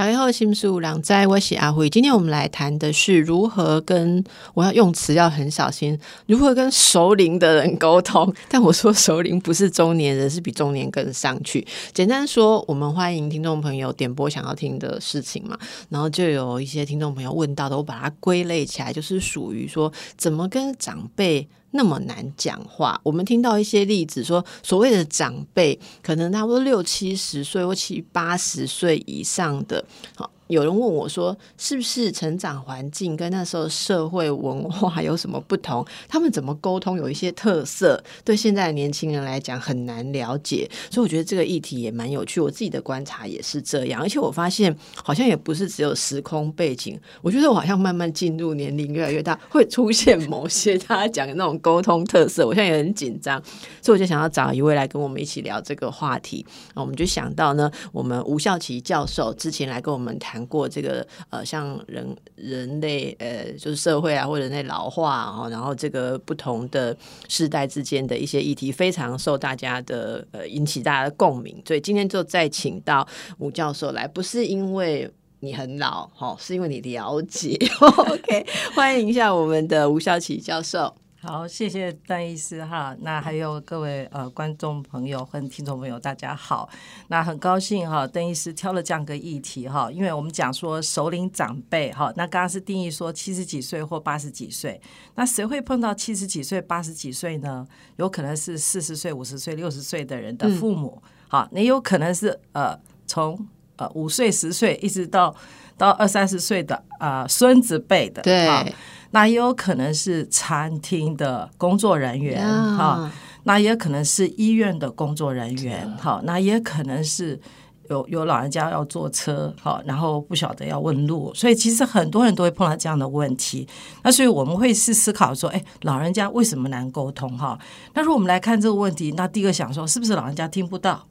大家好，心思有人知，我是阿慧。今天我们来谈的是如何跟我要用词要很小心，如何跟熟龄的人沟通。但我说熟龄不是中年人，是比中年更上去。简单说，我们欢迎听众朋友点播想要听的事情嘛，然后就有一些听众朋友问到的，我把它归类起来，就是属于说怎么跟长辈。那么难讲话，我们听到一些例子，说所谓的长辈，可能差不多六七十岁或七八十岁以上的，好。有人问我说：“是不是成长环境跟那时候社会文化有什么不同？他们怎么沟通有一些特色？对现在的年轻人来讲很难了解。所以我觉得这个议题也蛮有趣。我自己的观察也是这样，而且我发现好像也不是只有时空背景。我觉得我好像慢慢进入年龄越来越大，会出现某些大家讲的那种沟通特色。我现在也很紧张，所以我就想要找一位来跟我们一起聊这个话题。那我们就想到呢，我们吴孝奇教授之前来跟我们谈。过这个呃，像人人类呃，就是社会啊，或者人类老化啊，然后这个不同的世代之间的一些议题，非常受大家的呃引起大家的共鸣。所以今天就再请到吴教授来，不是因为你很老哈，是因为你了解。OK，欢迎一下我们的吴孝奇教授。好，谢谢邓医师哈。那还有各位呃观众朋友和听众朋友，大家好。那很高兴哈，邓医师挑了这样个议题哈，因为我们讲说首领长辈哈。那刚刚是定义说七十几岁或八十几岁，那谁会碰到七十几岁、八十几岁呢？有可能是四十岁、五十岁、六十岁的人的父母，好，你有可能是呃从呃五岁、十岁一直到到二三十岁的啊孙子辈的，对。那也有可能是餐厅的工作人员哈，那也可能是医院的工作人员哈，那也可能是有有老人家要坐车哈，然后不晓得要问路，所以其实很多人都会碰到这样的问题。那所以我们会是思考说，哎，老人家为什么难沟通哈？那如果我们来看这个问题，那第一个想说，是不是老人家听不到？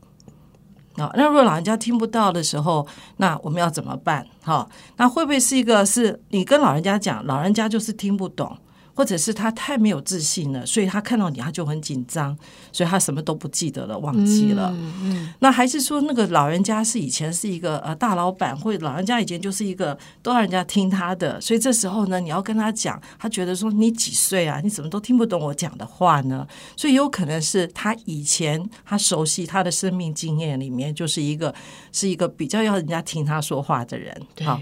啊，那如果老人家听不到的时候，那我们要怎么办？哈，那会不会是一个是你跟老人家讲，老人家就是听不懂？或者是他太没有自信了，所以他看到你他就很紧张，所以他什么都不记得了，忘记了。那还是说那个老人家是以前是一个呃大老板，或者老人家以前就是一个都让人家听他的，所以这时候呢，你要跟他讲，他觉得说你几岁啊？你怎么都听不懂我讲的话呢？所以有可能是他以前他熟悉他的生命经验里面就是一个是一个比较要人家听他说话的人，好。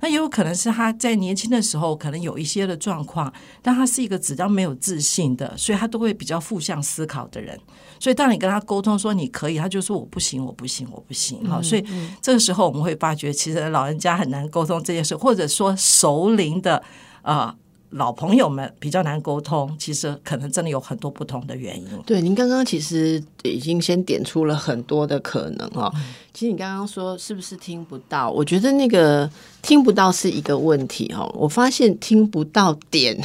那也有可能是他在年轻的时候可能有一些的状况，但他是一个比较没有自信的，所以他都会比较负向思考的人。所以当你跟他沟通说你可以，他就说我不行，我不行，我不行。好，所以这个时候我们会发觉，其实老人家很难沟通这件事，或者说熟龄的啊。老朋友们比较难沟通，其实可能真的有很多不同的原因。对，您刚刚其实已经先点出了很多的可能哦。其实你刚刚说是不是听不到？我觉得那个听不到是一个问题哦。我发现听不到点。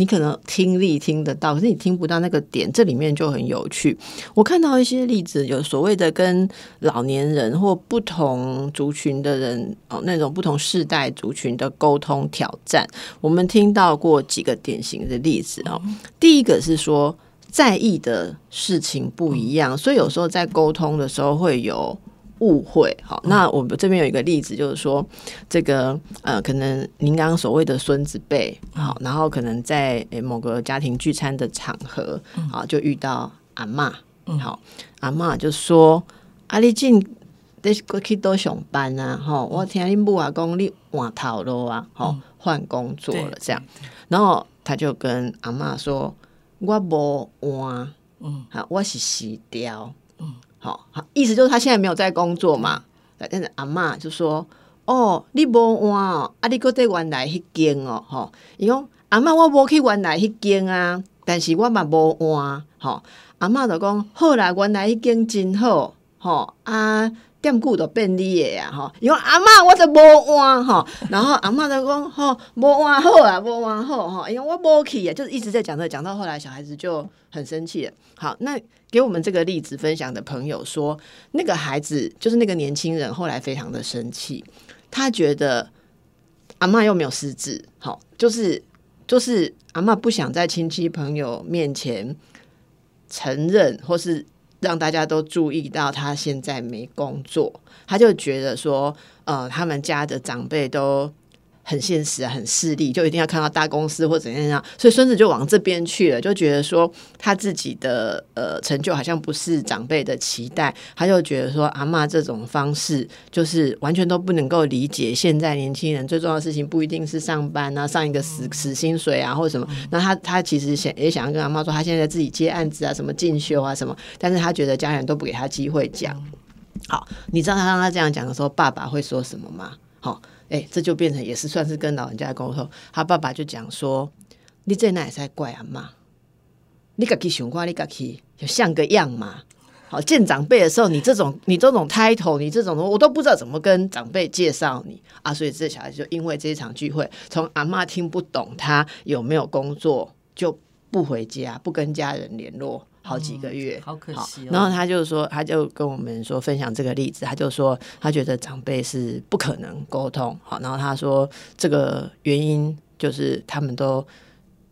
你可能听力听得到，可是你听不到那个点，这里面就很有趣。我看到一些例子，有所谓的跟老年人或不同族群的人哦，那种不同世代族群的沟通挑战。我们听到过几个典型的例子哦。第一个是说，在意的事情不一样，所以有时候在沟通的时候会有。误会，好，那我们这边有一个例子，就是说，这个呃，可能您刚刚所谓的孙子辈，好，然后可能在某个家庭聚餐的场合，好，就遇到阿妈，好，阿妈就说：“阿丽进得过去都上班啊，哈，我听你母阿公你换头了啊，吼，换工作了这样。”然后他就跟阿妈说：“我无换，嗯，好，我是死掉。”好好，意思就是他现在没有在工作嘛。但是阿妈就说：“哦，你无换哦，啊，你搁在原来迄间哦，吼。伊讲阿妈，我无去原来迄间啊，但是我嘛无换。吼，阿妈就讲好啦，原来迄间真好，吼啊。”店久都变你的呀，吼！因为阿妈我都无换吼，然后阿妈就讲吼，无换好啊，无换好吼，因为我无去啊，就是一直在讲这，讲到后来小孩子就很生气。好，那给我们这个例子分享的朋友说，那个孩子就是那个年轻人，后来非常的生气，他觉得阿嬷又没有失智，好，就是就是阿嬷不想在亲戚朋友面前承认，或是让大家都注意到他现在没工作，他就觉得说，呃，他们家的长辈都。很现实啊，很势利，就一定要看到大公司或怎样样，所以孙子就往这边去了，就觉得说他自己的呃成就好像不是长辈的期待，他就觉得说阿妈这种方式就是完全都不能够理解。现在年轻人最重要的事情不一定是上班啊，上一个死死薪水啊，或者什么。那他他其实想也想要跟阿妈说，他现在自己接案子啊，什么进修啊什么，但是他觉得家人都不给他机会讲。好，你知道他让他这样讲的时候，爸爸会说什么吗？好。哎，这就变成也是算是跟老人家沟通。他爸爸就讲说：“你这那也在怪阿妈，你自己想看，你自己就像个样嘛。好见长辈的时候，你这种你这种 title，你这种我都不知道怎么跟长辈介绍你啊。所以这小孩就因为这一场聚会，从阿妈听不懂他有没有工作，就不回家，不跟家人联络。”好几个月，好可惜。然后他就说，他就跟我们说分享这个例子，他就说他觉得长辈是不可能沟通。好，然后他说这个原因就是他们都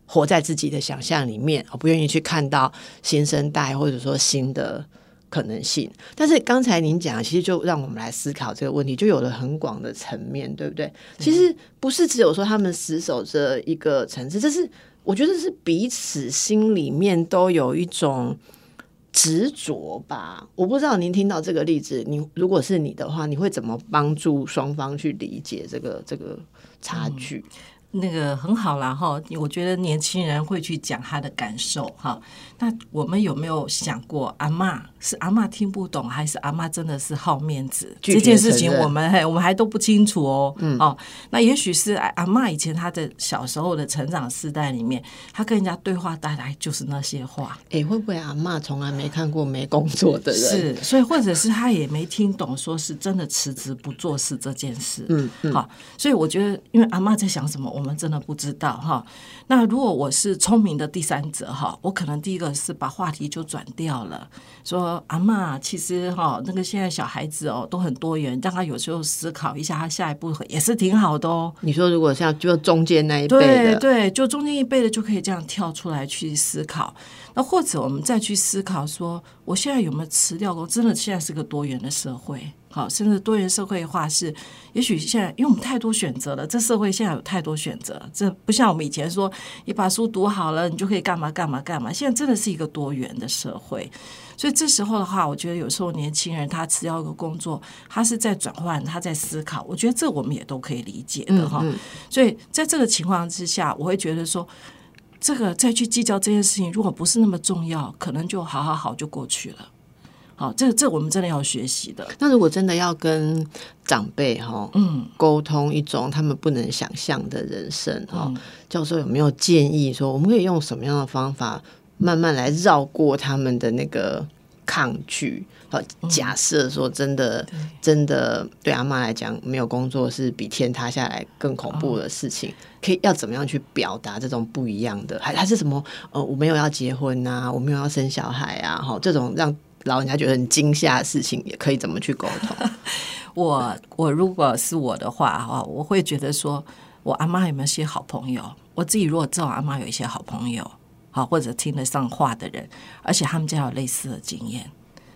活在自己的想象里面，不愿意去看到新生代或者说新的可能性。但是刚才您讲，其实就让我们来思考这个问题，就有了很广的层面，对不对？其实不是只有说他们死守着一个层次，这是。我觉得是彼此心里面都有一种执着吧。我不知道您听到这个例子，你如果是你的话，你会怎么帮助双方去理解这个这个差距？那个很好啦哈，我觉得年轻人会去讲他的感受哈。那我们有没有想过，阿妈是阿妈听不懂，还是阿妈真的是好面子？这件事情我们还我们还都不清楚哦。嗯哦，那也许是阿妈以前她的小时候的成长世代里面，她跟人家对话带来就是那些话。哎，会不会阿妈从来没看过没工作的人？是，所以或者是她也没听懂，说是真的辞职不做事这件事。嗯嗯。好，所以我觉得，因为阿妈在想什么？我们真的不知道哈。那如果我是聪明的第三者哈，我可能第一个是把话题就转掉了，说阿妈，其实哈，那个现在小孩子哦都很多元，让他有时候思考一下，他下一步也是挺好的哦。你说如果像就中间那一辈的，对对，就中间一辈的就可以这样跳出来去思考。那或者我们再去思考说，我现在有没有辞掉过？真的现在是个多元的社会。好，甚至多元社会化是，也许现在因为我们太多选择了，这社会现在有太多选择，这不像我们以前说，你把书读好了，你就可以干嘛干嘛干嘛。现在真的是一个多元的社会，所以这时候的话，我觉得有时候年轻人他辞掉一个工作，他是在转换，他在思考，我觉得这我们也都可以理解的哈。所以在这个情况之下，我会觉得说，这个再去计较这件事情，如果不是那么重要，可能就好好好就过去了。好，这这我们真的要学习的。那如果真的要跟长辈哈，嗯，沟通一种他们不能想象的人生哈，教授有没有建议说，我们可以用什么样的方法，慢慢来绕过他们的那个抗拒？好，假设说真的，真的对阿妈来讲，没有工作是比天塌下来更恐怖的事情。可以要怎么样去表达这种不一样的？还还是什么？呃，我没有要结婚呐，我没有要生小孩啊，哈，这种让。老人家觉得很惊吓的事情，也可以怎么去沟通？我我如果是我的话哈，我会觉得说，我阿妈有没有些好朋友？我自己如果知道阿妈有一些好朋友，好或者听得上话的人，而且他们家有类似的经验，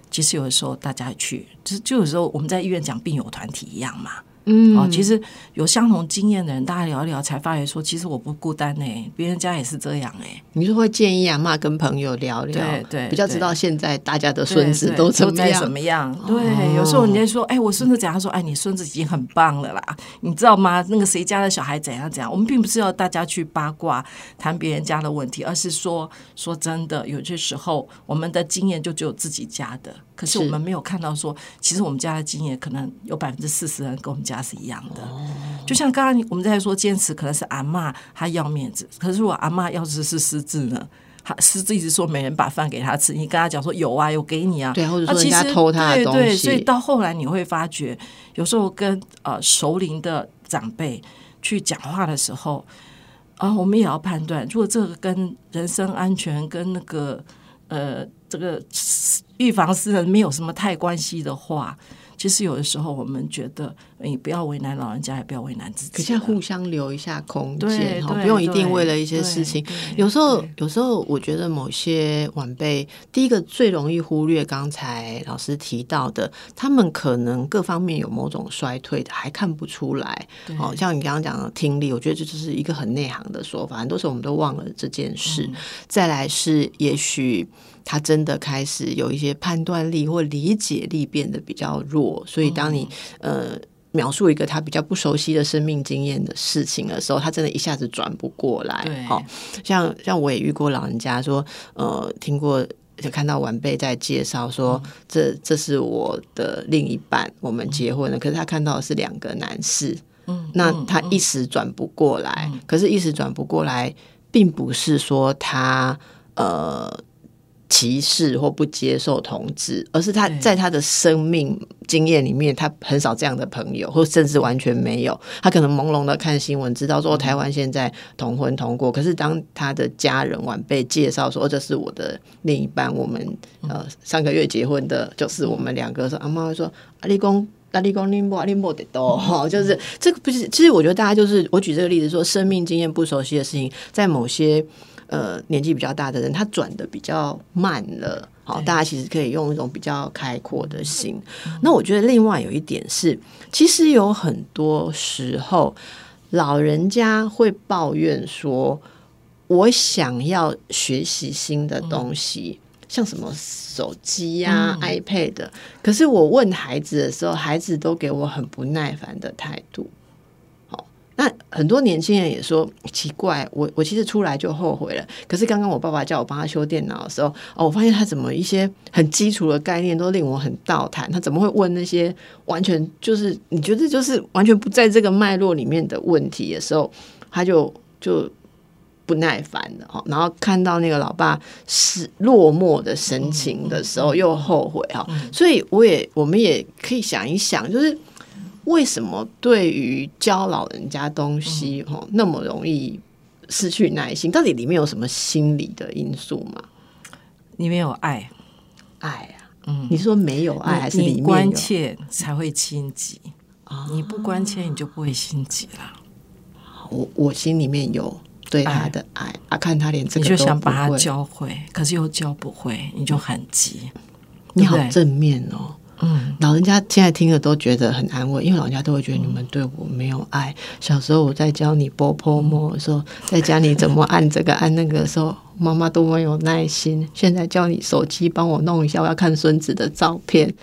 其实有的时候大家去，就就有时候我们在医院讲病友团体一样嘛。嗯，哦，其实有相同经验的人，大家聊一聊，才发觉说，其实我不孤单呢，别人家也是这样哎。你是会建议阿妈跟朋友聊聊，对对，比较知道现在大家的孙子都怎么样？怎么样？对，有时候人家说，哎，我孙子怎样？说，哎，你孙子已经很棒了啦，你知道吗？那个谁家的小孩怎样怎样？我们并不是要大家去八卦谈别人家的问题，而是说，说真的，有些时候我们的经验就只有自己家的。可是我们没有看到说，其实我们家的经验可能有百分之四十人跟我们家是一样的。就像刚刚我们在说坚持，可能是阿妈她要面子，可是如果阿妈要是是失智呢？他失智一直说没人把饭给他吃，你跟他讲说有啊，有给你啊，对，或者说人家偷他的东西。所以到后来你会发觉，有时候跟呃熟龄的长辈去讲话的时候，啊，我们也要判断，如果这个跟人身安全跟那个呃这个。预防私人没有什么太关系的话，其实有的时候我们觉得你不要为难老人家，也不要为难自己。可是要互相留一下空对间，不用一定对为了一些事情。有时候，有时候我觉得某些晚辈，第一个最容易忽略刚才老师提到的，他们可能各方面有某种衰退的，还看不出来。对哦，像你刚刚讲的听力，我觉得这就是一个很内行的说法，很多时候我们都忘了这件事。嗯再来是，也许他真的开始有一些判断力或理解力变得比较弱，所以当你、呃。描述一个他比较不熟悉的生命经验的事情的时候，他真的一下子转不过来。对好、像像我也遇过老人家说，呃，听过就看到晚辈在介绍说，嗯这这是我的另一半，我们结婚了，可是他看到的是两个男士，嗯，那嗯他一时转不过来，可是，一时转不过来，并不是说他呃歧视或不接受同志，而是他在他的生命经验里面，他很少这样的朋友，或甚至完全没有。他可能朦胧的看新闻，知道说台湾现在同婚通过，可是当他的家人晚辈介绍说、哦这是我的另一半，我们呃上个月结婚的，就是我们两个说，阿妈会说阿丽公。那立功林波林波得多哈，就是这个不是，其实我觉得大家就是我举这个例子说，生命经验不熟悉的事情，在某些呃年纪比较大的人，他转的比较慢了。好，大家其实可以用一种比较开阔的心。那我觉得另外有一点是，其实有很多时候老人家会抱怨说，我想要学习新的东西。像什么手机呀、iPad，可是我问孩子的时候，孩子都给我很不耐烦的态度。好，那很多年轻人也说奇怪，我我其实出来就后悔了。可是刚刚我爸爸叫我帮他修电脑的时候，哦，我发现他怎么一些很基础的概念都令我很倒谈。他怎么会问那些完全就是你觉得就是完全不在这个脉络里面的问题的时候，他就就。不耐烦了哈，然后看到那个老爸是落寞的神情的时候，又后悔哈，所以我也我们也可以想一想，就是为什么对于教老人家东西哈那么容易失去耐心？到底里面有什么心理的因素吗？里面有爱，爱啊，嗯，你是说没有爱，还是里面你关切才会心急啊？你不关切，你就不会心急了。我我心里面有对他的爱啊，看他连这你个都想把它会教会，可是又教不会，你就很急。你好正面哦。嗯，老人家现在听了都觉得很安慰，因为老人家都会觉得你们对我没有爱。小时候我在教你波波摸的时候，在教你怎么按这个按那个的时候，妈妈多么有耐心。现在教你手机帮我弄一下，我要看孙子的照片。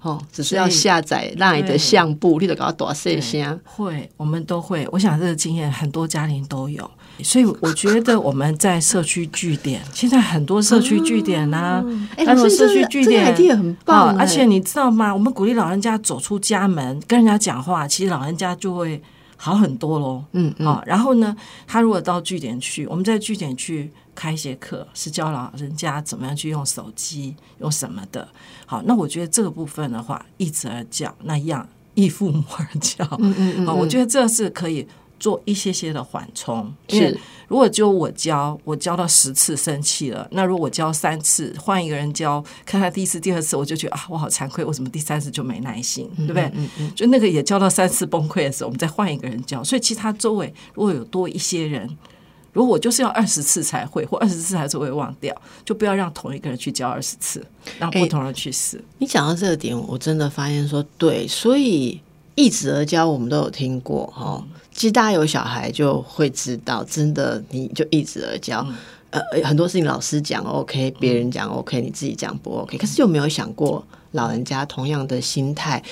哦，只是要下载让你的相簿，你得给他多细声。会，我们都会。我想这个经验很多家庭都有，所以我觉得我们在社区据点，现在很多社区据点呐、哎，那种老师社区据这个点很棒而且你知道吗？我们鼓励老人家走出家门，跟人家讲话，其实老人家就会好很多喽。嗯嗯好、然后呢，他如果到据点去，我们在据点去开一些课，是教老人家怎么样去用手机，用什么的。好，那我觉得这个部分的话，一子而教，那样依父母而教。嗯嗯嗯好，我觉得这是可以做一些些的缓冲。因为是如果只有我教，我教到十次生气了，那如果我教三次，换一个人教，看他第一次、第二次，我就觉得啊，我好惭愧，为什么第三次就没耐心，对不对？嗯嗯就那个也教到三次崩溃的时候，我们再换一个人教。所以其他周围如果有多一些人，如果我就是要二十次才会，或二十次还是会忘掉，就不要让同一个人去教二十次，让不同人去试。你讲到这个点，我真的发现说对，所以一直而教我们都有听过哈。其实大家有小孩就会知道，真的你就一直而教。呃，很多事情老师讲 OK，别人讲 OK，你自己讲不 OK，可是有没有想过老人家同样的心态？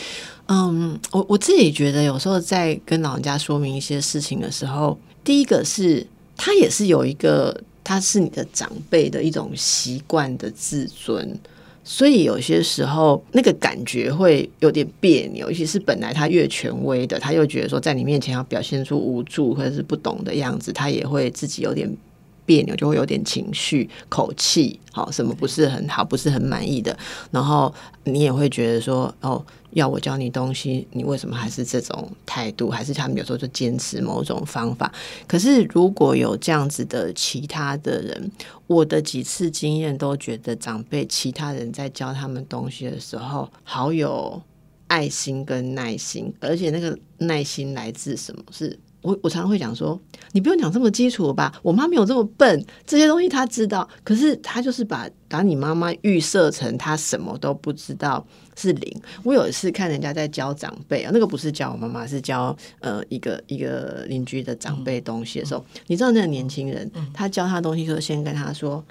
嗯，我我自己觉得有时候在跟老人家说明一些事情的时候，第一个是他也是有一个他是你的长辈的一种习惯的自尊。所以有些时候那个感觉会有点别扭，尤其是本来他越权威的，他又觉得说在你面前要表现出无助或者是不懂的样子，他也会自己有点别扭，就会有点情绪、口气，好，什么不是很好，不是很满意的，然后你也会觉得说，哦，要我教你东西，你为什么还是这种态度？还是他们有时候就坚持某种方法？可是如果有这样子的其他的人，我的几次经验都觉得长辈其他人在教他们东西的时候，好有爱心跟耐心，而且那个耐心来自什么？是我我常常会讲说，你不用讲这么基础吧，我妈没有这么笨，这些东西她知道，可是她就是把把你妈妈预设成她什么都不知道是零。我有一次看人家在教长辈啊，那个不是教我妈妈，是教呃一个一个邻居的长辈东西的时候，你知道那个年轻人他教他东西的时候，先跟他说：“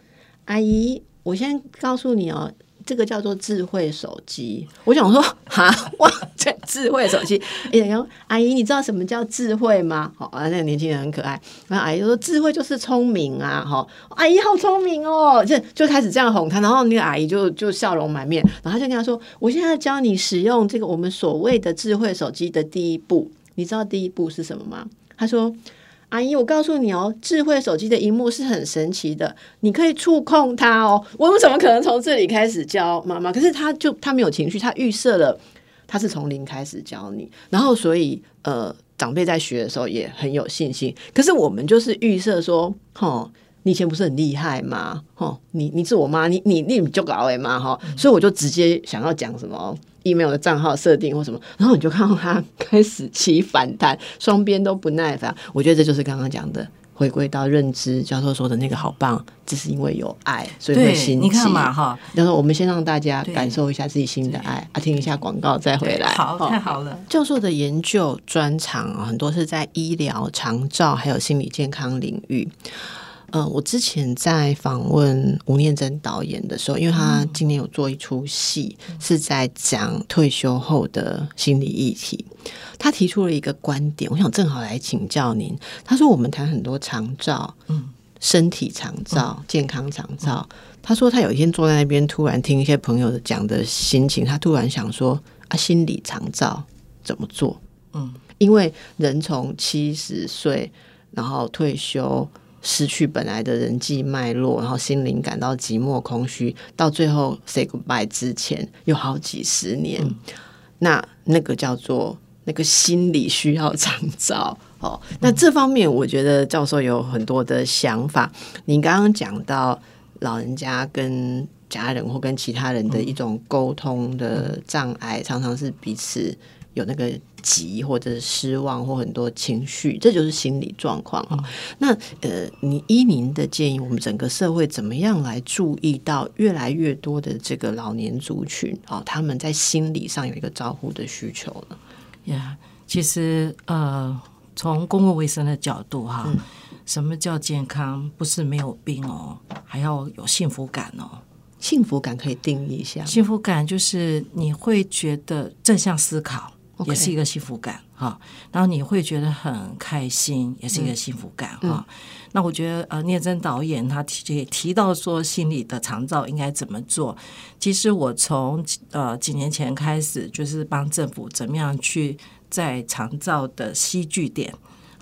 阿姨，我先告诉你哦。”这个叫做智慧手机，我想说，哈哇，这智慧手机，哎呀，阿姨，你知道什么叫智慧吗？好啊，那个年轻人很可爱，然后阿姨就说，智慧就是聪明啊，哈，阿姨好聪明哦，就就开始这样哄他，然后那个阿姨就就笑容满面，然后他就跟他说，我现在教你使用这个我们所谓的智慧手机的第一步，你知道第一步是什么吗？他说。阿姨，我告诉你哦，智慧手机的荧幕是很神奇的，你可以触控它哦。我们怎么可能从这里开始教妈妈？可是他就他没有情绪，他预设了他是从零开始教你，然后所以呃，长辈在学的时候也很有信心。可是我们就是预设说，哦，你以前不是很厉害吗？哦，你你是我妈，你你你就搞哎嘛哈，所以我就直接想要讲什么。Email 的账号设定或什么，然后你就看到他开始起反弹，双边都不耐烦。我觉得这就是刚刚讲的，回归到认知教授说的那个好棒，只是因为有爱，所以会心你看嘛哈。然后我们先让大家感受一下自己新的爱啊，听一下广告再回来。好，太好了。教授的研究专长啊，很多是在医疗、长照还有心理健康领域。呃，我之前在访问吴念真导演的时候，因为他今年有做一出戏，是在讲退休后的心理议题。他提出了一个观点，我想正好来请教您。他说，我们谈很多长照，嗯，身体长照、健康长照。他说，他有一天坐在那边，突然听一些朋友讲的心情，他突然想说，啊，心理长照怎么做？嗯，因为人从七十岁然后退休。失去本来的人际脉络，然后心灵感到寂寞空虚，到最后 say goodbye 之前有好几十年，那那个叫做那个心理需要长照哦。那这方面我觉得教授有很多的想法。您刚刚讲到老人家跟家人或跟其他人的一种沟通的障碍，常常是彼此。有那个急或者失望或很多情绪，这就是心理状况哈。那呃，你依您的建议，我们整个社会怎么样来注意到越来越多的这个老年族群啊？他们在心理上有一个照护的需求呢？呀，其实呃，从公共卫生的角度哈，什么叫健康？不是没有病哦，还要有幸福感哦。幸福感可以定义一下，幸福感就是你会觉得正向思考。也是一个幸福感哈，然后你会觉得很开心，也是一个幸福感哈。那我觉得呃，聂真导演他提提到说心理的长照应该怎么做。其实我从呃几年前开始，就是帮政府怎么样去在长照的西据点。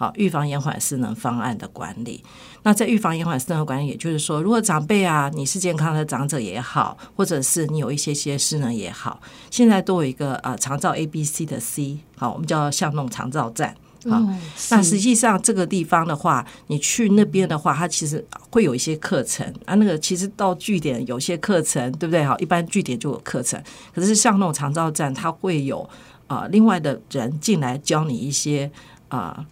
好，预防延缓失能方案的管理。那在预防延缓失能管理，也就是说，如果长辈啊，你是健康的长者也好，或者是你有一些些失能也好，现在都有一个啊长照 A、B、C 的 C，好，我们叫巷弄长照站。好，那实际上这个地方的话，你去那边的话，它其实会有一些课程啊。那个其实到据点有些课程，对不对？好，一般据点就有课程，可是像那种长照站，它会有啊另外的人进来教你一些啊。呃，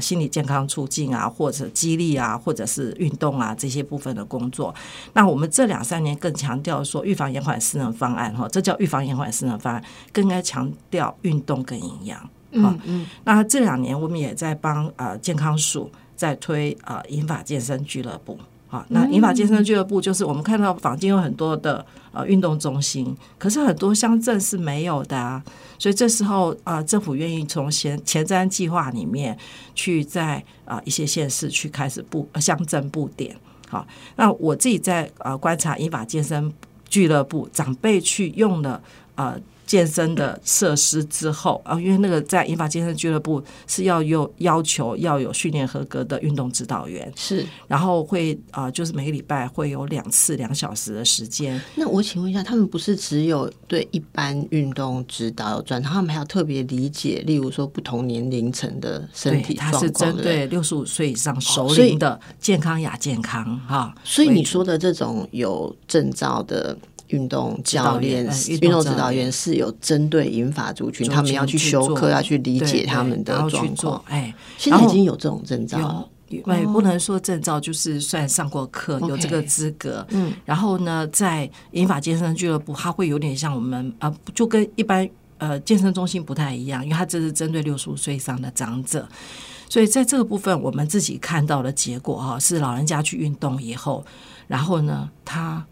心理健康促进啊，或者激励啊，或者是运动啊，这些部分的工作。那我们这两三年更强调说，预防延缓失能方案哈，这叫预防延缓失能方案，更应该强调运动跟营养。嗯嗯。那这两年我们也在帮呃健康署在推呃银发健身俱乐部。啊，那银发健身俱乐部就是我们看到坊间有很多的呃运动中心，可是很多乡镇是没有的啊，所以这时候啊，政府愿意从前前瞻计划里面去在啊一些县市去开始布乡镇布点。好，那我自己在呃观察银发健身俱乐部长辈去用的呃。健身的设施之后啊，因为那个在银发健身俱乐部是要有要求要有训练合格的运动指导员，是，然后会啊，就是每个礼拜会有两次两小时的时间。那我请问一下，他们不是只有对一般运动指导专，他们还要特别理解，例如说不同年龄层的身体状况，是针对六十五岁以上熟龄的健康亚健康哈。所以你说的这种有证照的。运动教练、嗯运动指导员是有针对银发族群，他们要去修课，要去理解他们的状况。哎，现在已经有这种证照了。也不能说证照，就是算上过课，有这个资格。嗯，然后呢，在银发健身俱乐部，它会有点像我们啊，就跟一般呃健身中心不太一样，因为它这是针对六十五岁以上的长者，所以在这个部分，我们自己看到的结果哈，是老人家去运动以后，然后呢，他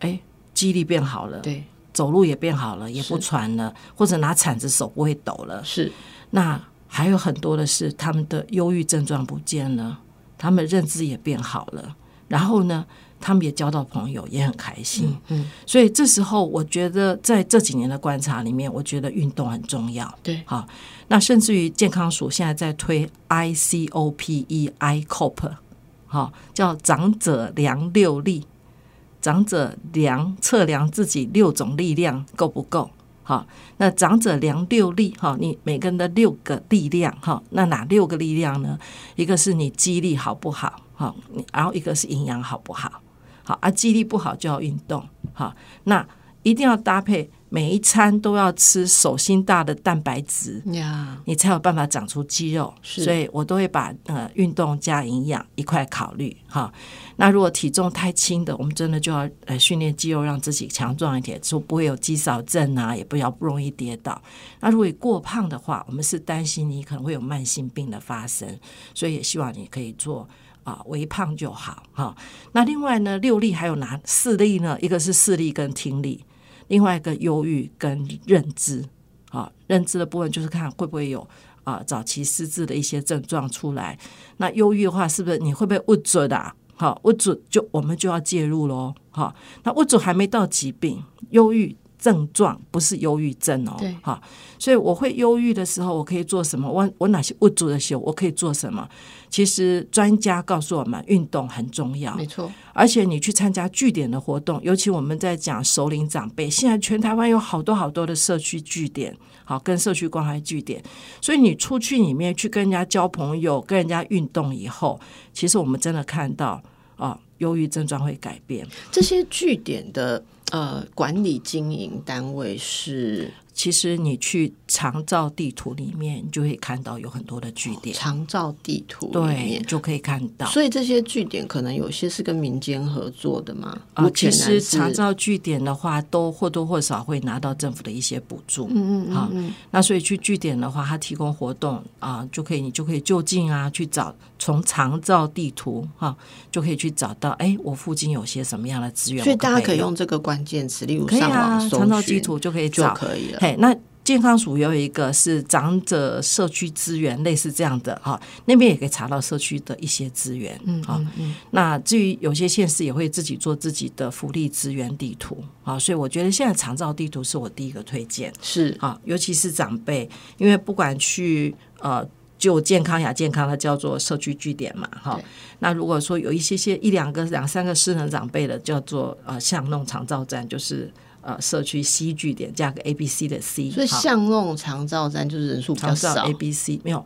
哎记忆力变好了，对，走路也变好了，也不喘了，或者拿铲子手不会抖了，是那。还有很多的是他们的忧郁症状不见了，他们认知也变好了，然后呢，他们也交到朋友，也很开心。嗯，所以这时候我觉得在这几年的观察里面，我觉得运动很重要。对，好，那甚至于健康署现在在推 ICOPE ICOP，好，叫长者量六力，长者量测量自己六种力量够不够。好，那长者量六力哈，你每个人的六个力量哈，那哪六个力量呢？一个是你肌力好不好？好，然后一个是营养好不好？好，啊，肌力不好就要运动。好，那一定要搭配。每一餐都要吃手心大的蛋白质呀，你才有办法长出肌肉。所以我都会把呃运动加营养一块考虑哈。那如果体重太轻的，我们真的就要呃训练肌肉，让自己强壮一点，就不会有肌少症啊，也不要不容易跌倒。那如果你过胖的话，我们是担心你可能会有慢性病的发生，所以也希望你可以做啊微胖就好哈。那另外呢，六力还有哪四力呢？一个是视力跟听力。另外一个忧郁跟认知，啊，认知的部分就是看会不会有啊早期失智的一些症状出来。那忧郁的话，是不是你会不会误诊啊？好，误诊就我们就要介入喽。好，那误诊还没到疾病，忧郁。症状不是忧郁症哦，对，哈，所以我会忧郁的时候，我可以做什么？我我哪些不足的时候，我可以做什么？其实专家告诉我们，运动很重要，没错。而且你去参加据点的活动，尤其我们在讲首领长辈，现在全台湾有好多好多的社区据点，好跟社区关怀据点，所以你出去里面去跟人家交朋友，跟人家运动以后，其实我们真的看到啊，忧郁症状会改变。这些据点的。呃，管理经营单位是。其实你去长照地图里面，你就会看到有很多的据点。长照地图对，就可以看到。所以这些据点可能有些是跟民间合作的嘛？啊，其实长照据点的话，都或多或少会拿到政府的一些补助。嗯嗯嗯。那所以去据点的话，它提供活动啊，就可以你就可以就近啊去找，从长照地图哈就可以去找到。哎，我附近有些什么样的资源？所以大家可以用这个关键词，例如上网长照地图就可以找，可以了。嘿，那健康署有一个是长者社区资源，类似这样的哈，那边也可以查到社区的一些资源。嗯，好，嗯，那至于有些县市也会自己做自己的福利资源地图啊，所以我觉得现在长照地图是我第一个推荐，是啊，尤其是长辈，因为不管去呃就健康亚健康，它叫做社区据点嘛，哈。那如果说有一些些一两个、两三个失能长辈的，叫做呃巷弄长照站，就是。呃，社区 C 据点加个 A、B、C 的 C，所以巷弄长照站就是人数比较少。A、B、C 没有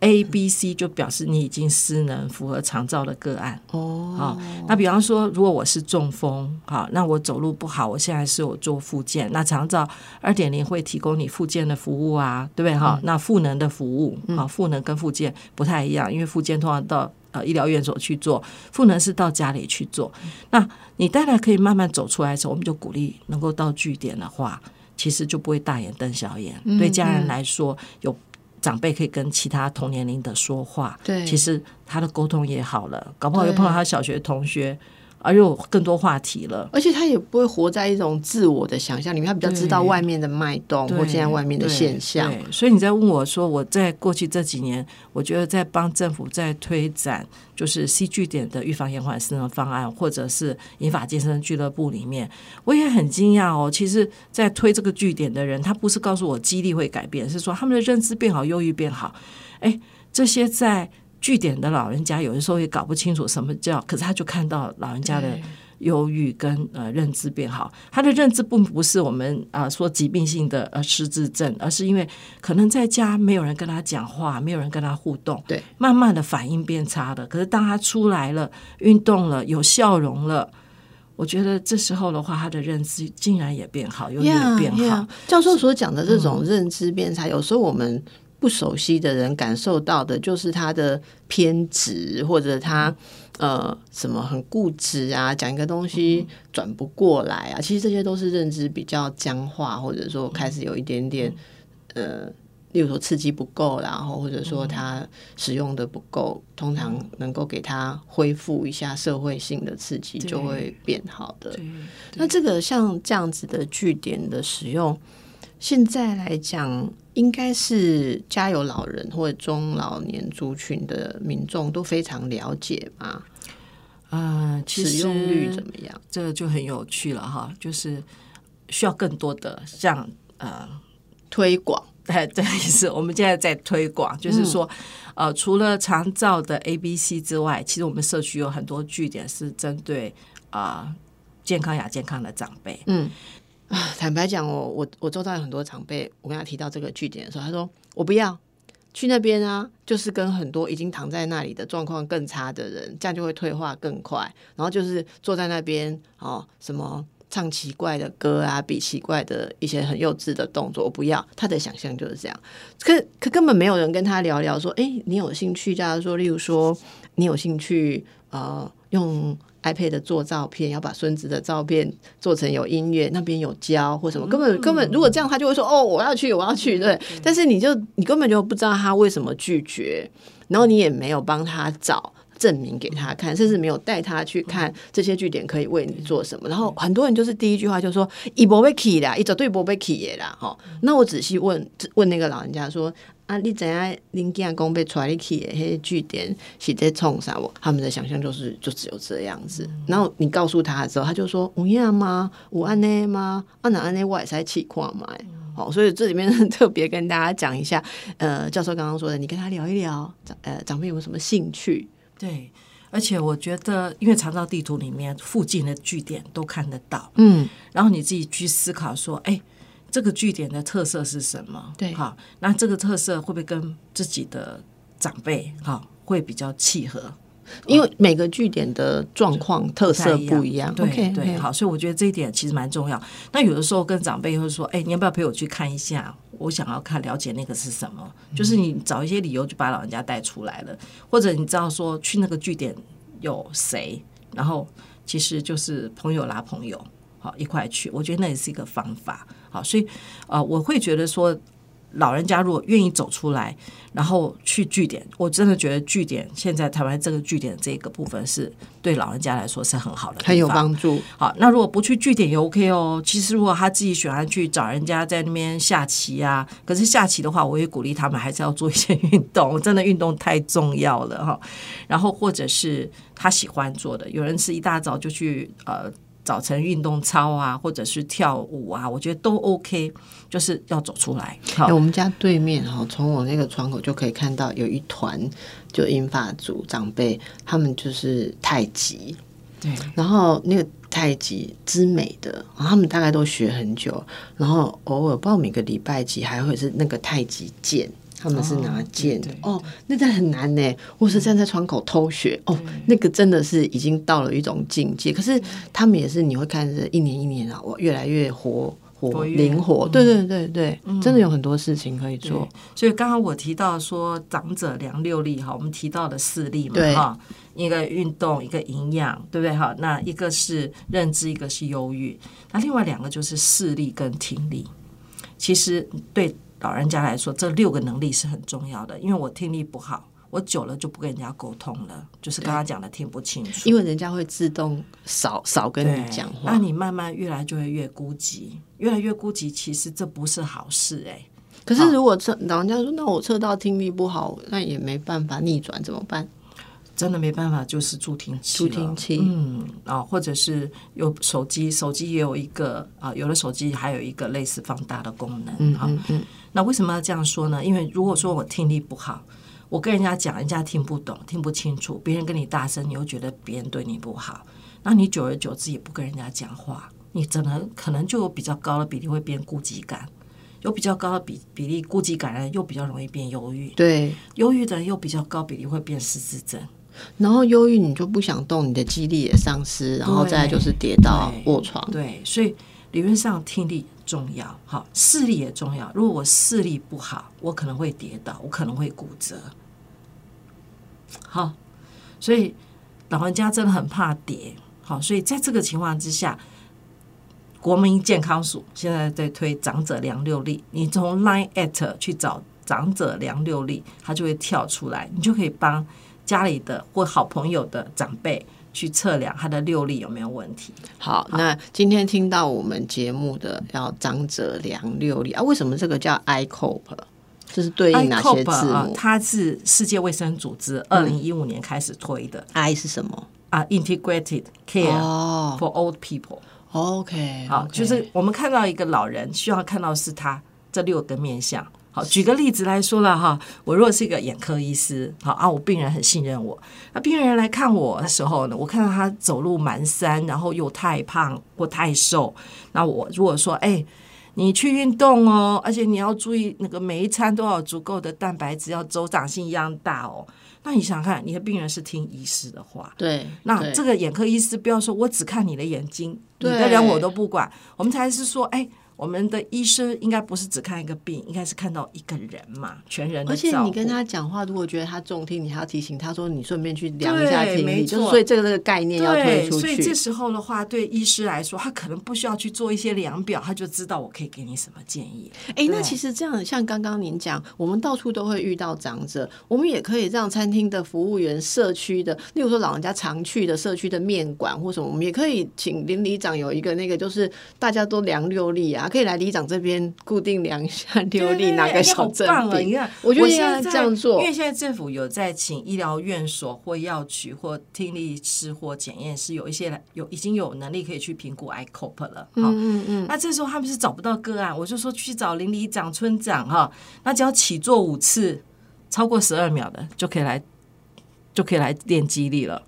A、B、C 就表示你已经失能，符合长照的个案。哦，好，那比方说，如果我是中风，好，那我走路不好，我现在是有做复健，那长照二点零会提供你复健的服务啊，对不对？哈，那赋能的服务，啊，赋能跟复健不太一样，因为复健通常到。呃，医疗院所去做，赋能是到家里去做。那你当然可以慢慢走出来的时候，我们就鼓励能够到据点的话，其实就不会大眼瞪小眼。对家人来说，有长辈可以跟其他同年龄的说话，对，其实他的沟通也好了。搞不好又碰到他小学同学。而又更多话题了，而且他也不会活在一种自我的想象里面，他比较知道外面的脉动或现在外面的现象。所以你在问我说，我在过去这几年，我觉得在帮政府在推展就是 C 据点的预防延缓失能方案，或者是银发健身俱乐部里面，我也很惊讶哦。其实，在推这个据点的人，他不是告诉我激励会改变，是说他们的认知变好，忧郁变好。哎，这些在。据点的老人家有的时候也搞不清楚什么叫，可是他就看到老人家的忧郁跟呃认知变好，他的认知并不是我们啊说疾病性的呃失智症，而是因为可能在家没有人跟他讲话，没有人跟他互动，对，慢慢的反应变差的。可是当他出来了，运动了，有笑容了，我觉得这时候的话，他的认知竟然也变好，有点变好。教授所讲的这种认知变差，有时候我们不熟悉的人感受到的，就是他的偏执，或者他呃什么很固执啊，讲一个东西转不过来啊。其实这些都是认知比较僵化，或者说开始有一点点呃。例如说刺激不够，然后或者说他使用的不够，通常能够给他恢复一下社会性的刺激，就会变好的。那这个像这样子的据点的使用，现在来讲，应该是家有老人或者中老年族群的民众都非常了解嘛？啊，使用率怎么样？这个就很有趣了哈，就是需要更多的像呃推广。哎，对，是我们现在在推广，就是说，呃，除了常照的 A、B、C 之外，其实我们社区有很多据点是针对啊健康亚健康的长辈。嗯啊，坦白讲，我我我周遭有很多长辈，我跟他提到这个据点的时候，他说我不要去那边啊，就是跟很多已经躺在那里的状况更差的人，这样就会退化更快，然后就是坐在那边哦，什么。唱奇怪的歌啊，比奇怪的一些很幼稚的动作，我不要。他的想象就是这样，可可根本没有人跟他聊聊说，哎，你有兴趣？假如说，例如说，你有兴趣呃，用 iPad 做照片，要把孙子的照片做成有音乐，那边有教或什么，根本根本如果这样，他就会说，哦，我要去，我要去，对。但是你就你根本就不知道他为什么拒绝，然后你也没有帮他找。证明给他看，甚至没有带他去看这些据点可以为你做什么。然后很多人就是第一句话就说“以博被 key 啦，一走对博被 key 啦”哈。那我仔细问问那个老人家说：“啊，你怎样林建公被传 key 的那些据点是在冲啥？”我他们的想象就是就只有这样子。然后你告诉他的时候，他就说：“无样吗？有安内吗？啊，那安内我也在气矿嘛。”哦，所以这里面 特别跟大家讲一下，呃，教授刚刚说的，你跟他聊一聊，长呃长辈有什么兴趣？对，而且我觉得，因为长照地图里面附近的据点都看得到，嗯，然后你自己去思考说，哎，这个据点的特色是什么？对，好，那这个特色会不会跟自己的长辈哈会比较契合？因为每个据点的状况特色不一样，对对，好，所以我觉得这一点其实蛮重要。那有的时候跟长辈会说，哎，你要不要陪我去看一下？我想要看了解那个是什么？就是你找一些理由就把老人家带出来了，或者你知道说去那个据点有谁，然后其实就是朋友拉朋友，好一块去。我觉得那也是一个方法，好，所以呃，我会觉得说。老人家如果愿意走出来，然后去据点，我真的觉得据点现在台湾这个据点这个部分是对老人家来说是很好的，很有帮助。好，那如果不去据点也 OK 哦。其实如果他自己喜欢去找人家在那边下棋啊，可是下棋的话，我也鼓励他们还是要做一些 运动，真的运动太重要了哈。然后或者是他喜欢做的，有人是一大早就去呃。早晨运动操啊，或者是跳舞啊，我觉得都 OK，就是要走出来。好，我们家对面哈，从我那个窗口就可以看到有一团就英法族长辈，他们就是太极，对，然后那个太极之美的，他们大概都学很久，然后偶尔不知道每个礼拜几还会是那个太极剑。他们是拿剑的哦，那真的很难呢。或是站在窗口偷学哦，那个真的是已经到了一种境界。可是他们也是，你会看着一年一年啊，我越来越活活灵活。对对对对，真的有很多事情可以做。所以刚刚我提到说，长者量六力哈，我们提到的四力嘛哈，一个运动，一个营养，对不对哈？那一个是认知，一个是忧郁，那另外两个就是视力跟听力。其实对。老人家来说，这六个能力是很重要的。因为我听力不好，我久了就不跟人家沟通了，就是刚刚讲的听不清楚。因为人家会自动少少跟你讲话，那你慢慢越来就会越孤寂，越来越孤寂，其实这不是好事哎。可是如果测老人家说，那我测到听力不好，那也没办法逆转，怎么办？真的没办法，就是助听器。助听器，嗯啊，或者是有手机，手机也有一个啊，有的手机还有一个类似放大的功能。嗯嗯嗯。那为什么要这样说呢？因为如果说我听力不好，我跟人家讲，人家听不懂、听不清楚，别人跟你大声，你又觉得别人对你不好，那你久而久之也不跟人家讲话，你可能可能就有比较高的比例会变孤寂感，有比较高的比比例孤寂感人又比较容易变忧郁，对，忧郁的人又比较高比例会变失智症。然后忧郁你就不想动，你的肌力也丧失，然后再就是跌到卧床。对，所以理论上听力重要，好，视力也重要。如果我视力不好，我可能会跌倒，我可能会骨折。好，所以老人家真的很怕跌。好，所以在这个情况之下，国民健康署现在在推长者量六力，你从 Line at 去找长者量六力，它就会跳出来，你就可以帮家里的或好朋友的长辈去测量他的六力有没有问题。好，那今天听到我们节目的要长者量六力啊，为什么这个叫 ICOP？这是对应哪些字母？它是世界卫生组织二零一五年开始推的。I 是什么？啊，integrated care for old people。OK，好，就是我们看到一个老人，需要看到是他这六个面相。好，举个例子来说了哈，我如果是一个眼科医师，好啊，我病人很信任我，那病人来看我的时候呢，我看到他走路蹒跚，然后又太胖或太瘦，那我如果说，哎，你去运动哦，而且你要注意那个每一餐都要足够的蛋白质，要手掌心一样大哦。那你想看，你的病人是听医师的话，对。那这个眼科医师不要说，我只看你的眼睛，你的人我都不管，我们才是说，哎。我们的医生应该不是只看一个病，应该是看到一个人嘛，全人的。而且你跟他讲话，如果觉得他重听，你还要提醒他说，你顺便去量一下听力。就所以这个这个概念要推出去。所以这时候的话，对医师来说，他可能不需要去做一些量表，他就知道我可以给你什么建议。哎，那其实这样，像刚刚您讲，我们到处都会遇到长者，我们也可以让餐厅的服务员、社区的，例如说老人家常去的社区的面馆或什么，我们也可以请邻里长有一个那个，就是大家都量六力啊，可以来里长这边。固定量一下流利哪个小镇你看，我觉得现在这样做，因为现在政府有在请医疗院所或药局或听力师或检验师有一些有已经有能力可以去评估 ICOP 了。嗯嗯嗯。那这时候他们是找不到个案，我就说去找邻里长、村长哈，那只要起坐五次，超过十二秒的就可以来，就可以来练肌力了。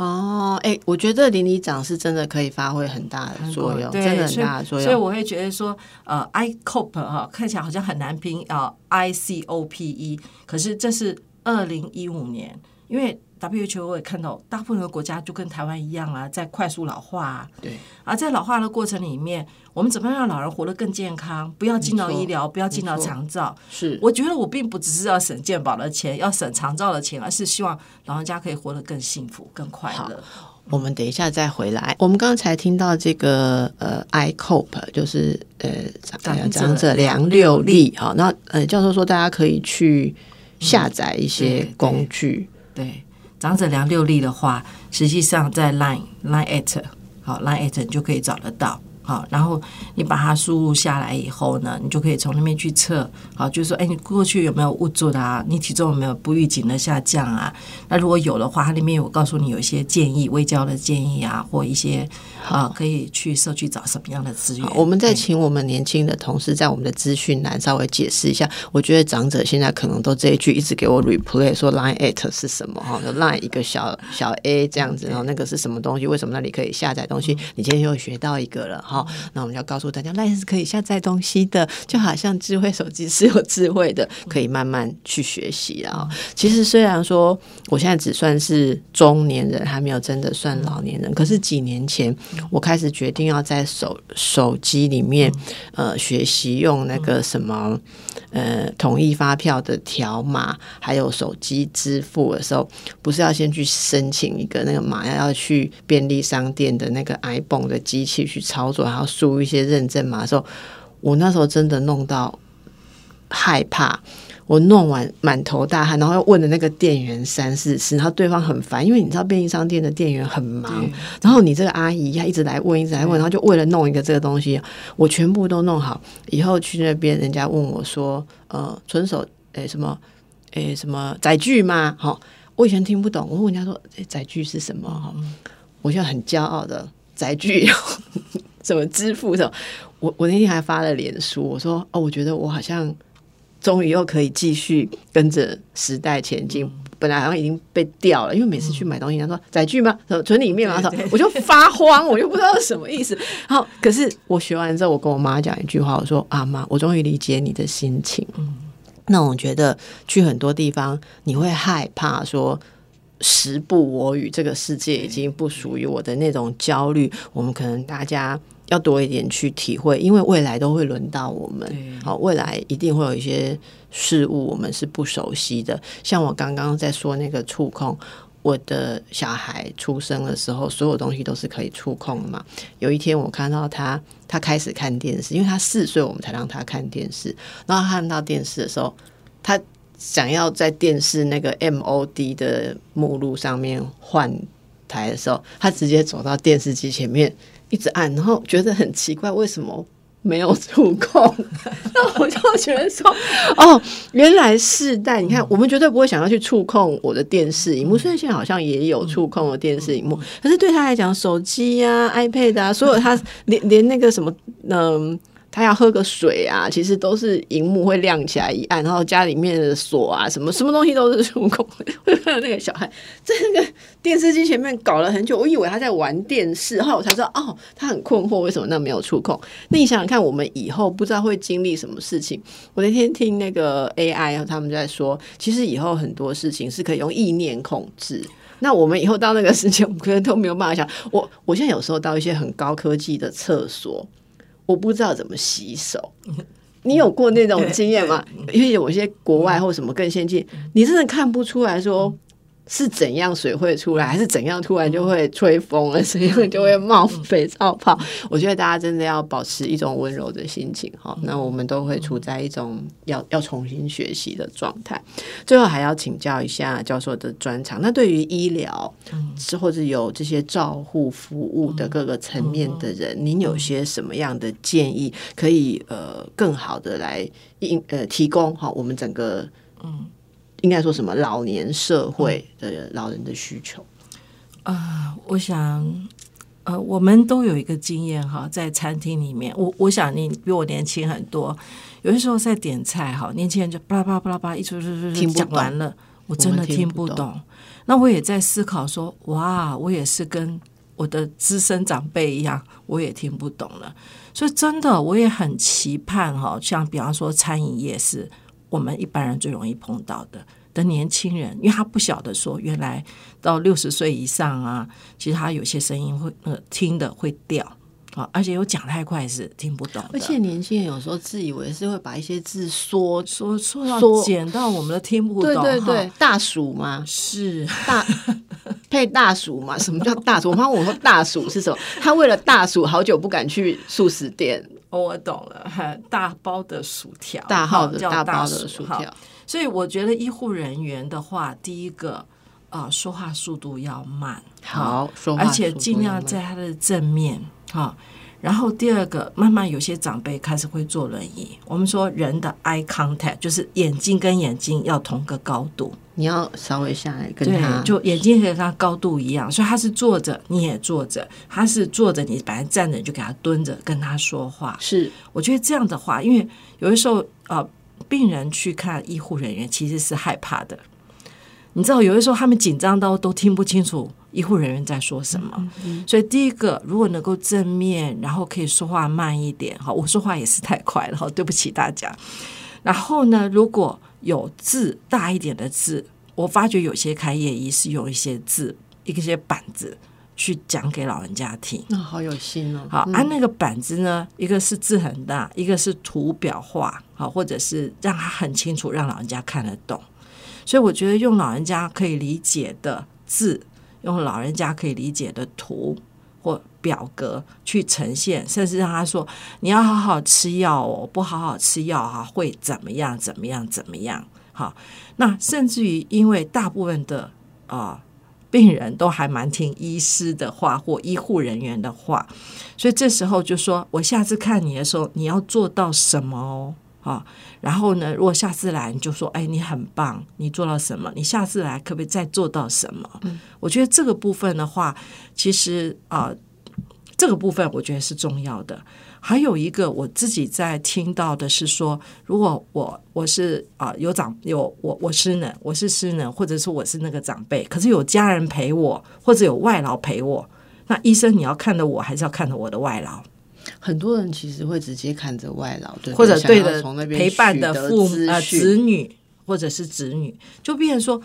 哦，哎，我觉得邻里长是真的可以发挥很大的作用，真的很大的作用。所以我会觉得说，呃，I COPE 哈，看起来好像很难拼啊，I C O P E，可是这是二零一五年，因为。WHO 我也看到，大部分的国家就跟台湾一样啊，在快速老化。啊。对。而在老化的过程里面，我们怎么样让老人活得更健康？不要进到医疗，不要进到长照。是。我觉得我并不只是要省健保的钱，要省长照的钱，而是希望老人家可以活得更幸福、更快乐。我们等一下再回来。我们刚才听到这个呃，ICOP，就是呃，长者良六力。好，那呃，教授说大家可以去下载一些工具。对。长者量六粒的话，实际上在 Line Line at 好 Line at 你就可以找得到。好，然后你把它输入下来以后呢，你就可以从那边去测。好，就是说，哎，你过去有没有误做的啊？你体重有没有不预警的下降啊？那如果有的话，它里面有告诉你有一些建议，微教的建议啊，或一些啊，可以去社区找什么样的资源。我们再请我们年轻的同事在我们的资讯栏稍微解释一下。我觉得长者现在可能都这一句一直给我 replay 说 line at 是什么哈，line 一个小小 a 这样子，然后那个是什么东西？为什么那里可以下载东西？你今天又学到一个了哈。那我们要告诉大家，Line 是可以下载东西的，就好像智慧手机是有智慧的，可以慢慢去学习啊。其实虽然说我现在只算是中年人，还没有真的算老年人，可是几年前我开始决定要在手手机里面呃学习用那个什么呃统一发票的条码，还有手机支付的时候，不是要先去申请一个那个码，要要去便利商店的那个 iPhone 的机器去操作，然后输。一些认证码的时候，我那时候真的弄到害怕。我弄完满头大汗，然后又问了那个店员三四次，然后对方很烦，因为你知道便利商店的店员很忙。然后你这个阿姨她一直来问，一直来问，然后就为了弄一个这个东西，我全部都弄好。以后去那边，人家问我说：“呃，纯手诶什么诶什么载具吗？”好，我以前听不懂，我问人家说：“载具是什么？”哈，我现在很骄傲的载具。怎么支付的？我我那天还发了脸书，我说哦，我觉得我好像终于又可以继续跟着时代前进。本来好像已经被掉了，因为每次去买东西，他说载具吗？存里面吗？我就发慌，我就不知道什么意思。好，可是我学完之后，我跟我妈讲一句话，我说啊妈，我终于理解你的心情。嗯，那我觉得去很多地方，你会害怕说。时不我与，这个世界已经不属于我的那种焦虑，我们可能大家要多一点去体会，因为未来都会轮到我们。好，未来一定会有一些事物我们是不熟悉的，像我刚刚在说那个触控。我的小孩出生的时候，所有东西都是可以触控的嘛。有一天我看到他，他开始看电视，因为他四岁，我们才让他看电视。然后看到电视的时候，他想要在电视那个 MOD 的目录上面换台的时候，他直接走到电视机前面一直按，然后觉得很奇怪，为什么？没有触控，那我就觉得说，哦，原来是但，你看，我们绝对不会想要去触控我的电视荧幕，虽然现在好像也有触控的电视荧幕，可是对他来讲，手机呀、iPad 啊，所有他连连那个什么，嗯。他要喝个水啊，其实都是荧幕会亮起来一按，然后家里面的锁啊，什么什么东西都是触控。那个小孩在那个电视机前面搞了很久，我以为他在玩电视，后来我才知道，哦，他很困惑，为什么那没有触控？那你想想看，我们以后不知道会经历什么事情。我那天听那个 AI 他们在说，其实以后很多事情是可以用意念控制。那我们以后到那个时间，我们可能都没有办法想。我我现在有时候到一些很高科技的厕所。我不知道怎么洗手，你有过那种经验吗？因为有些国外或什么更先进，你真的看不出来说。是怎样水会出来，还是怎样突然就会吹风了，怎样就会冒肥皂泡？我觉得大家真的要保持一种温柔的心情哈。那我们都会处在一种要要重新学习的状态。最后还要请教一下教授的专长。那对于医疗，是或者有这些照护服务的各个层面的人，您有些什么样的建议，可以呃更好的来应呃提供哈我们整个嗯。应该说什么老年社会的老人的需求啊？我想，呃，我们都有一个经验哈，在餐厅里面，我我想你比我年轻很多。有些时候在点菜哈，年轻人就巴拉巴拉巴拉巴拉一出出出讲完了，我真的听不懂。那我也在思考说，哇，我也是跟我的资深长辈一样，我也听不懂了。所以真的，我也很期盼哈，像比方说餐饮业是。我们一般人最容易碰到的的年轻人，因为他不晓得说，原来到六十岁以上啊，其实他有些声音会呃听的会掉啊，而且有讲太快是听不懂。而且年轻人有时候自以为是会把一些字缩缩缩到减到我们都听不懂。对对对，大鼠吗？是大配大鼠嘛？什么叫大鼠？我妈我说大鼠是什么？他为了大鼠，好久不敢去素食店。哦，我懂了，大包的薯条，大号的大包的薯条。所以我觉得医护人员的话，第一个啊，说话速度要慢，好，而且尽量在他的正面哈。然后第二个，慢慢有些长辈开始会坐轮椅。我们说人的 eye contact 就是眼睛跟眼睛要同个高度。你要稍微下来跟他，就眼睛和他高度一样，所以他是坐着，你也坐着；他是坐着，你本来站着，你就给他蹲着跟他说话。是，我觉得这样的话，因为有的时候呃，病人去看医护人员其实是害怕的。你知道，有的时候他们紧张到都听不清楚医护人员在说什么。所以第一个，如果能够正面，然后可以说话慢一点，哈，我说话也是太快了，哈，对不起大家。然后呢，如果有字大一点的字，我发觉有些开业医是用一些字，一些板子去讲给老人家听。那好有心哦。好，按那个板子呢，一个是字很大，一个是图表化，好，或者是让他很清楚，让老人家看得懂。所以我觉得用老人家可以理解的字，用老人家可以理解的图。或表格去呈现，甚至让他说：“你要好好吃药哦，不好好吃药哈，会怎么样？怎么样？怎么样？”好，那甚至于因为大部分的啊病人都还蛮听医师的话或医护人员的话，所以这时候就说：“我下次看你的时候，你要做到什么哦？”啊，然后呢，如果下次来你就说：“哎，你很棒，你做到什么？你下次来可不可以再做到什么？”嗯，我觉得这个部分的话，其实啊，这个部分我觉得是重要的。还有一个我自己在听到的是说，如果我我是啊有长有我我是呢，我是师能，或者是我是那个长辈，可是有家人陪我，或者有外劳陪我，那医生你要看的我还是要看的我的外劳。很多人其实会直接看着外劳，或者对的从那边陪伴的父呃子女或者是子女，就变成说，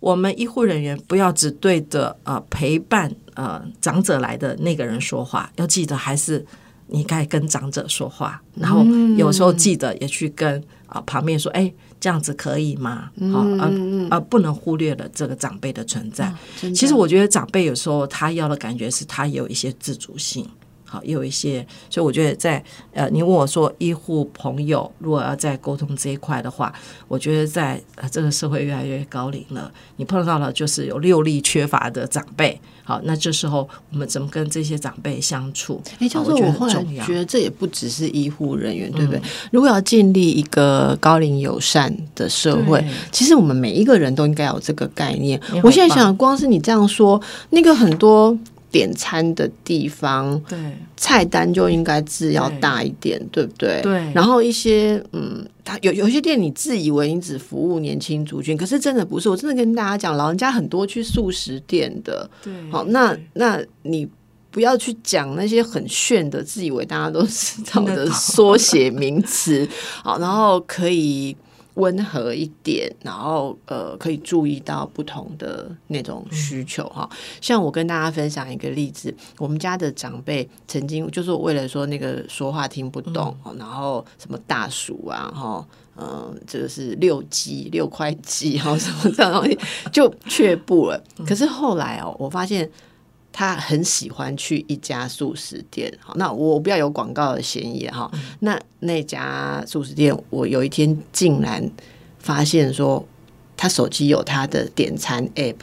我们医护人员不要只对着呃陪伴呃长者来的那个人说话，要记得还是你该跟长者说话，然后有时候记得也去跟啊、旁边说，哎，这样子可以吗？好、而而不能忽略了这个长辈的存在。其实我觉得长辈有时候他要的感觉是他有一些自主性，好，也有一些，所以我觉得在呃，你问我说医护朋友如果要在沟通这一块的话，我觉得在呃这个社会越来越高龄了，你碰到了就是有六力缺乏的长辈，好，那这时候我们怎么跟这些长辈相处？哎，教授，我觉得我后来觉得这也不只是医护人员，对不对？如果要建立一个高龄友善的社会，其实我们每一个人都应该有这个概念我现在想，光是你这样说，那个很多点餐的地方，对。菜单就应该字要大一点，对。不对？对。然后一些嗯，他有有些店，你自以为你只服务年轻族群，可是真的不是。我真的跟大家讲，老人家很多去素食店的，对，好，那那你不要去讲那些很炫的，自以为大家都知道的缩写名词，好，然后可以温和一点，然后呃，可以注意到不同的那种需求哈。像我跟大家分享一个例子，我们家的长辈曾经就是为了说那个说话听不懂，哦然后什么大鼠啊，哈。嗯，这个是六鸡六块鸡，然后什么这样东西就却步了。可是后来哦，我发现他很喜欢去一家素食店。好，那我不要有广告的嫌疑哈。那那家素食店，我有一天竟然发现说，他手机有他的点餐 app，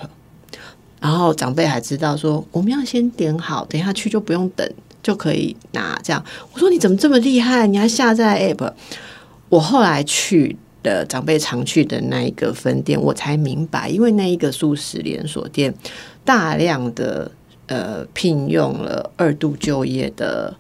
然后长辈还知道说，我们要先点好，等一下去就不用等，就可以拿。这样，我说你怎么这么厉害？你还下载 app？我后来去的长辈常去的那一个分店，我才明白，因为那一个素食连锁店大量的呃聘用了二度就业的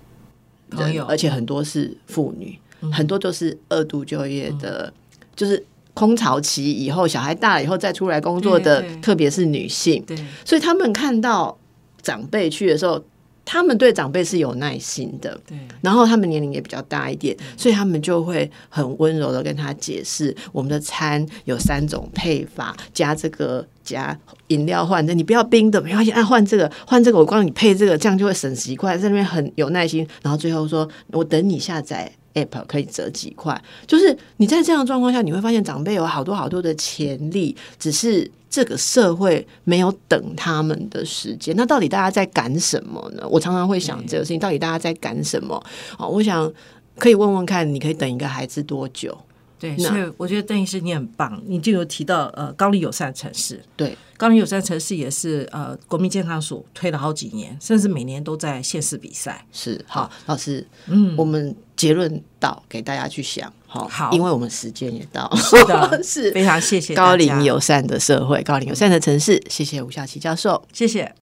人朋友。而且很多是妇女，很多都是二度就业的，就是空巢期以后，小孩大了以后再出来工作的特别是女性，对。所以他们看到长辈去的时候，他们对长辈是有耐心的。对然后他们年龄也比较大一点，所以他们就会很温柔的跟他解释，我们的餐有三种配法，加这个加饮料换的，你不要冰的，没关系，啊换这个换这个，我帮你配这个，这样就会省十块，在那边很有耐心，然后最后说我等你下载。App 可以折几块，就是你在这样的状况下，你会发现长辈有好多好多的潜力，只是这个社会没有等他们的时间。那到底大家在赶什么呢？我常常会想这个事情，到底大家在赶什么？哦，我想可以问问看，你可以等一个孩子多久？对，那所以我觉得邓医师你很棒，你就有提到呃高龄友善城市，对，高龄友善城市也是呃国民健康署推了好几年，甚至每年都在县市比赛。是好，老师，嗯，我们结论到给大家去想，好，好因为我们时间也到，是的 是非常谢谢高龄友善的社会，高龄友善的城市，谢谢吴夏琪教授。谢谢。